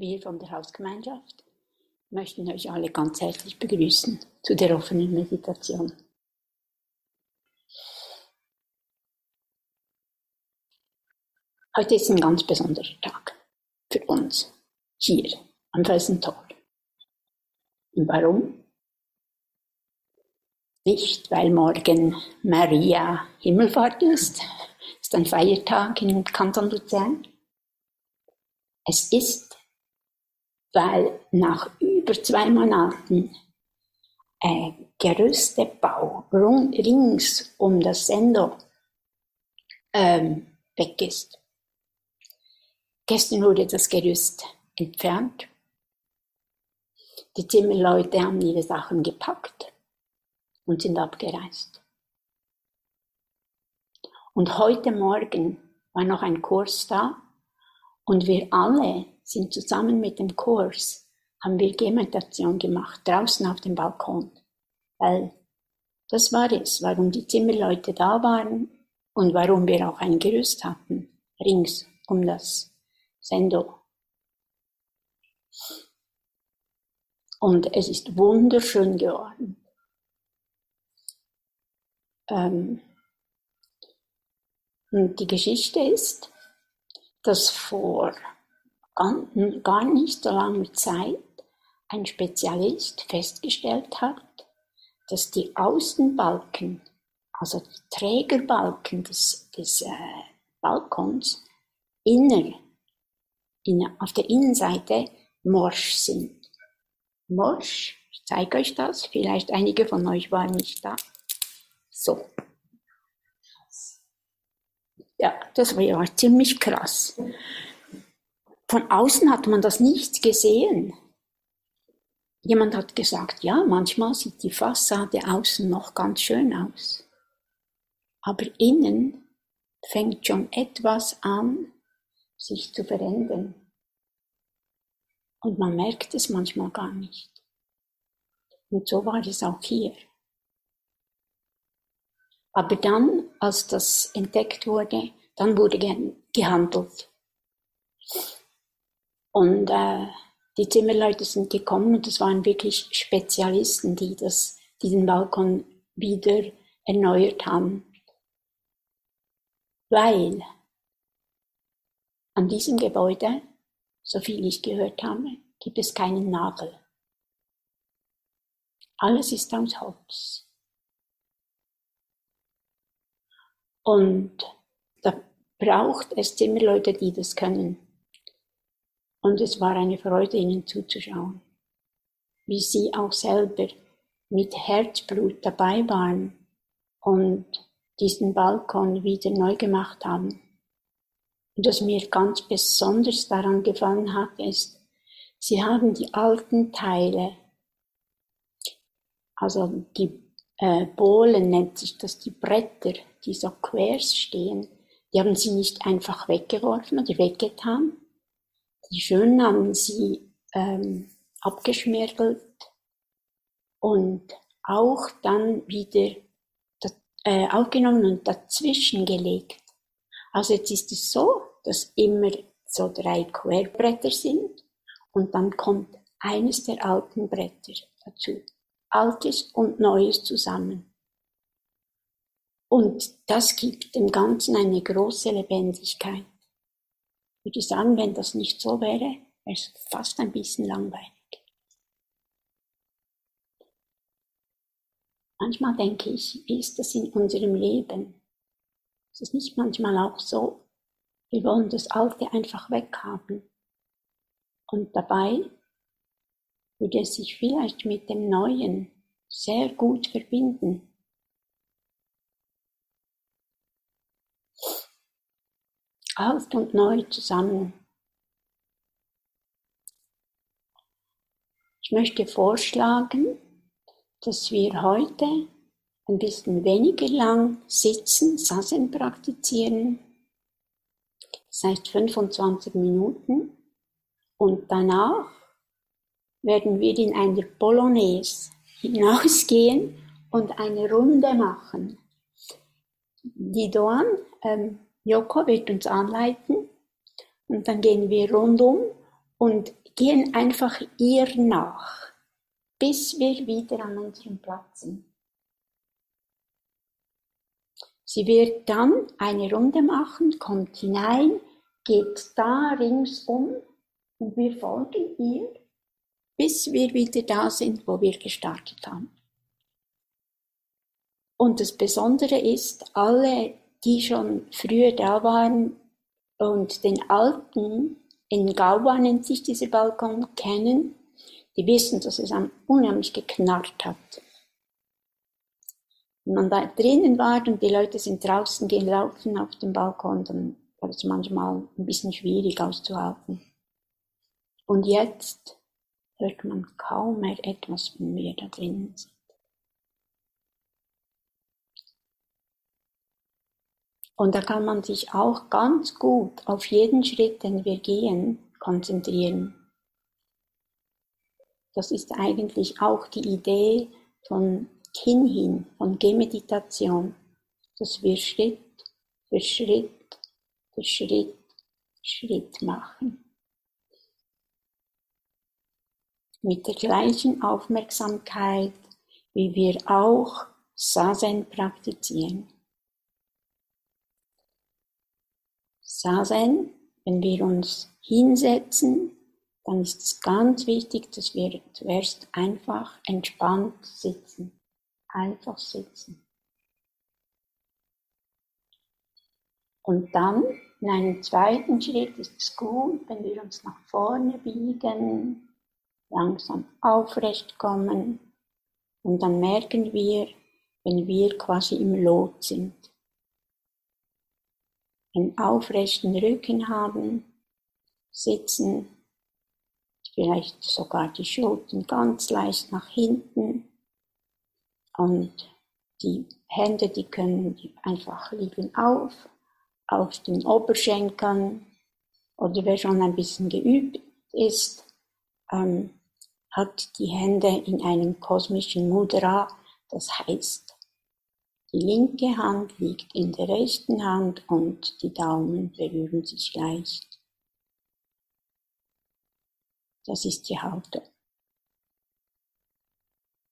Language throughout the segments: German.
Wir von der Hausgemeinschaft möchten euch alle ganz herzlich begrüßen zu der offenen Meditation. Heute ist ein ganz besonderer Tag für uns hier am Felsentor. Und warum? Nicht, weil morgen Maria Himmelfahrt ist, ist ein Feiertag in Kanton Luzern. Es ist weil nach über zwei Monaten äh, Gerüstebau rings um das Sendo ähm, weg ist. Gestern wurde das Gerüst entfernt. Die Zimmerleute haben ihre Sachen gepackt und sind abgereist. Und heute Morgen war noch ein Kurs da und wir alle sind zusammen mit dem Kurs, haben wir Gehmeditation gemacht, draußen auf dem Balkon. Weil das war es, warum die Zimmerleute da waren und warum wir auch ein Gerüst hatten, rings um das Sendo. Und es ist wunderschön geworden. Ähm, und die Geschichte ist, dass vor gar nicht so langer Zeit ein Spezialist festgestellt hat, dass die Außenbalken, also die Trägerbalken des, des äh, Balkons, inner, in, auf der Innenseite morsch sind. Morsch, ich zeige euch das, vielleicht einige von euch waren nicht da. So. Ja, das war ziemlich krass. Von außen hat man das nicht gesehen. Jemand hat gesagt, ja, manchmal sieht die Fassade außen noch ganz schön aus. Aber innen fängt schon etwas an, sich zu verändern. Und man merkt es manchmal gar nicht. Und so war es auch hier. Aber dann, als das entdeckt wurde, dann wurde gehandelt. Und äh, die Zimmerleute sind gekommen und es waren wirklich Spezialisten, die, das, die Balkon wieder erneuert haben. Weil an diesem Gebäude, so viel ich gehört habe, gibt es keinen Nagel. Alles ist aus Holz. Und da braucht es Zimmerleute, die das können. Und es war eine Freude, ihnen zuzuschauen, wie sie auch selber mit Herzblut dabei waren und diesen Balkon wieder neu gemacht haben. Und was mir ganz besonders daran gefallen hat, ist, sie haben die alten Teile, also die äh, Bohlen nennt sich das, die Bretter, die so quers stehen, die haben sie nicht einfach weggeworfen oder weggetan, die Schönen haben sie ähm, abgeschmirgelt und auch dann wieder äh, aufgenommen und dazwischen gelegt. Also jetzt ist es so, dass immer so drei Querbretter sind und dann kommt eines der alten Bretter dazu. Altes und Neues zusammen. Und das gibt dem Ganzen eine große Lebendigkeit würde ich sagen, wenn das nicht so wäre, wäre es fast ein bisschen langweilig. Manchmal denke ich, wie ist das in unserem Leben? Ist es nicht manchmal auch so, wir wollen das Alte einfach weghaben. Und dabei würde es sich vielleicht mit dem Neuen sehr gut verbinden. Alt und neu zusammen. Ich möchte vorschlagen, dass wir heute ein bisschen weniger lang sitzen, Sassen praktizieren. Das heißt 25 Minuten. Und danach werden wir in einer Polonaise hinausgehen und eine Runde machen. Die Doan ähm, Joko wird uns anleiten und dann gehen wir rundum und gehen einfach ihr nach, bis wir wieder an unserem Platz sind. Sie wird dann eine Runde machen, kommt hinein, geht da ringsum und wir folgen ihr, bis wir wieder da sind, wo wir gestartet haben. Und das Besondere ist, alle, die schon früher da waren und den alten, in Gauba nennt sich dieser Balkon, kennen, die wissen, dass es unheimlich geknarrt hat. Wenn man da drinnen war und die Leute sind draußen gelaufen auf dem Balkon, dann war es manchmal ein bisschen schwierig auszuhalten. Und jetzt hört man kaum mehr etwas, wenn wir da drinnen sind. Und da kann man sich auch ganz gut auf jeden Schritt, den wir gehen, konzentrieren. Das ist eigentlich auch die Idee von Kinhin, von Gehmeditation, dass wir Schritt für Schritt für Schritt Schritt machen. Mit der gleichen Aufmerksamkeit, wie wir auch Sazen praktizieren. Sazen, wenn wir uns hinsetzen, dann ist es ganz wichtig, dass wir zuerst einfach entspannt sitzen. Einfach sitzen. Und dann, in einem zweiten Schritt, ist es gut, wenn wir uns nach vorne biegen, langsam aufrecht kommen und dann merken wir, wenn wir quasi im Lot sind einen aufrechten Rücken haben, sitzen, vielleicht sogar die Schultern ganz leicht nach hinten. Und die Hände, die können einfach liegen auf, auf den Oberschenkeln. Oder wer schon ein bisschen geübt ist, ähm, hat die Hände in einem kosmischen Mudra, das heißt die linke Hand liegt in der rechten Hand und die Daumen berühren sich leicht. Das ist die Haltung.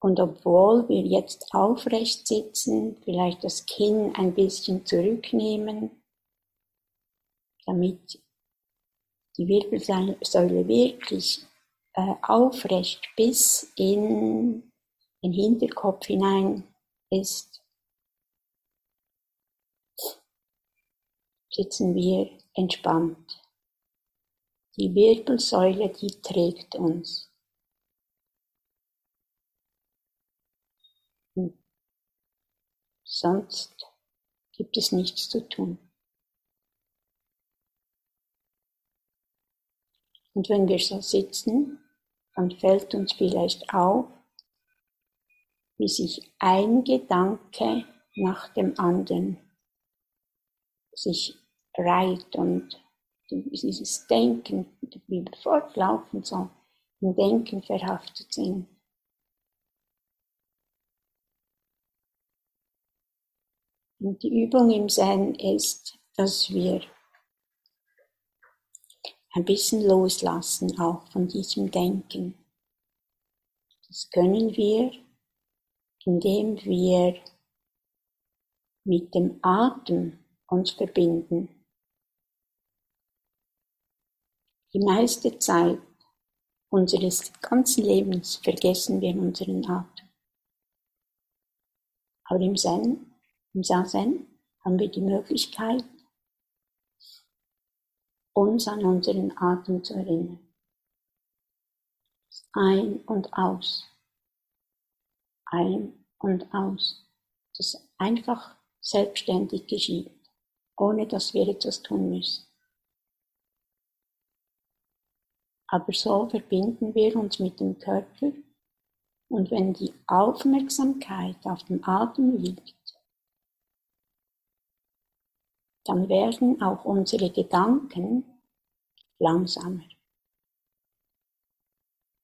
Und obwohl wir jetzt aufrecht sitzen, vielleicht das Kinn ein bisschen zurücknehmen, damit die Wirbelsäule wirklich äh, aufrecht bis in den Hinterkopf hinein ist, sitzen wir entspannt. Die Wirbelsäule, die trägt uns. Und sonst gibt es nichts zu tun. Und wenn wir so sitzen, dann fällt uns vielleicht auf, wie sich ein Gedanke nach dem anderen sich reiht und dieses Denken, wie wir fortlaufen so im Denken verhaftet sind. Und die Übung im Zen ist, dass wir ein bisschen loslassen auch von diesem Denken. Das können wir, indem wir mit dem Atem uns verbinden. Die meiste Zeit unseres ganzen Lebens vergessen wir unseren Atem. Aber im Zen, im Sazen, haben wir die Möglichkeit, uns an unseren Atem zu erinnern. Ein und aus. Ein und aus. Das einfach selbstständig geschieht, ohne dass wir etwas tun müssen. Aber so verbinden wir uns mit dem Körper und wenn die Aufmerksamkeit auf dem Atem liegt, dann werden auch unsere Gedanken langsamer.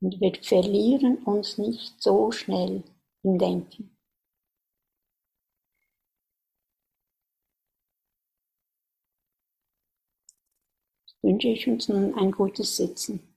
Und wir verlieren uns nicht so schnell im Denken. wünsche ich uns nun ein gutes Sitzen.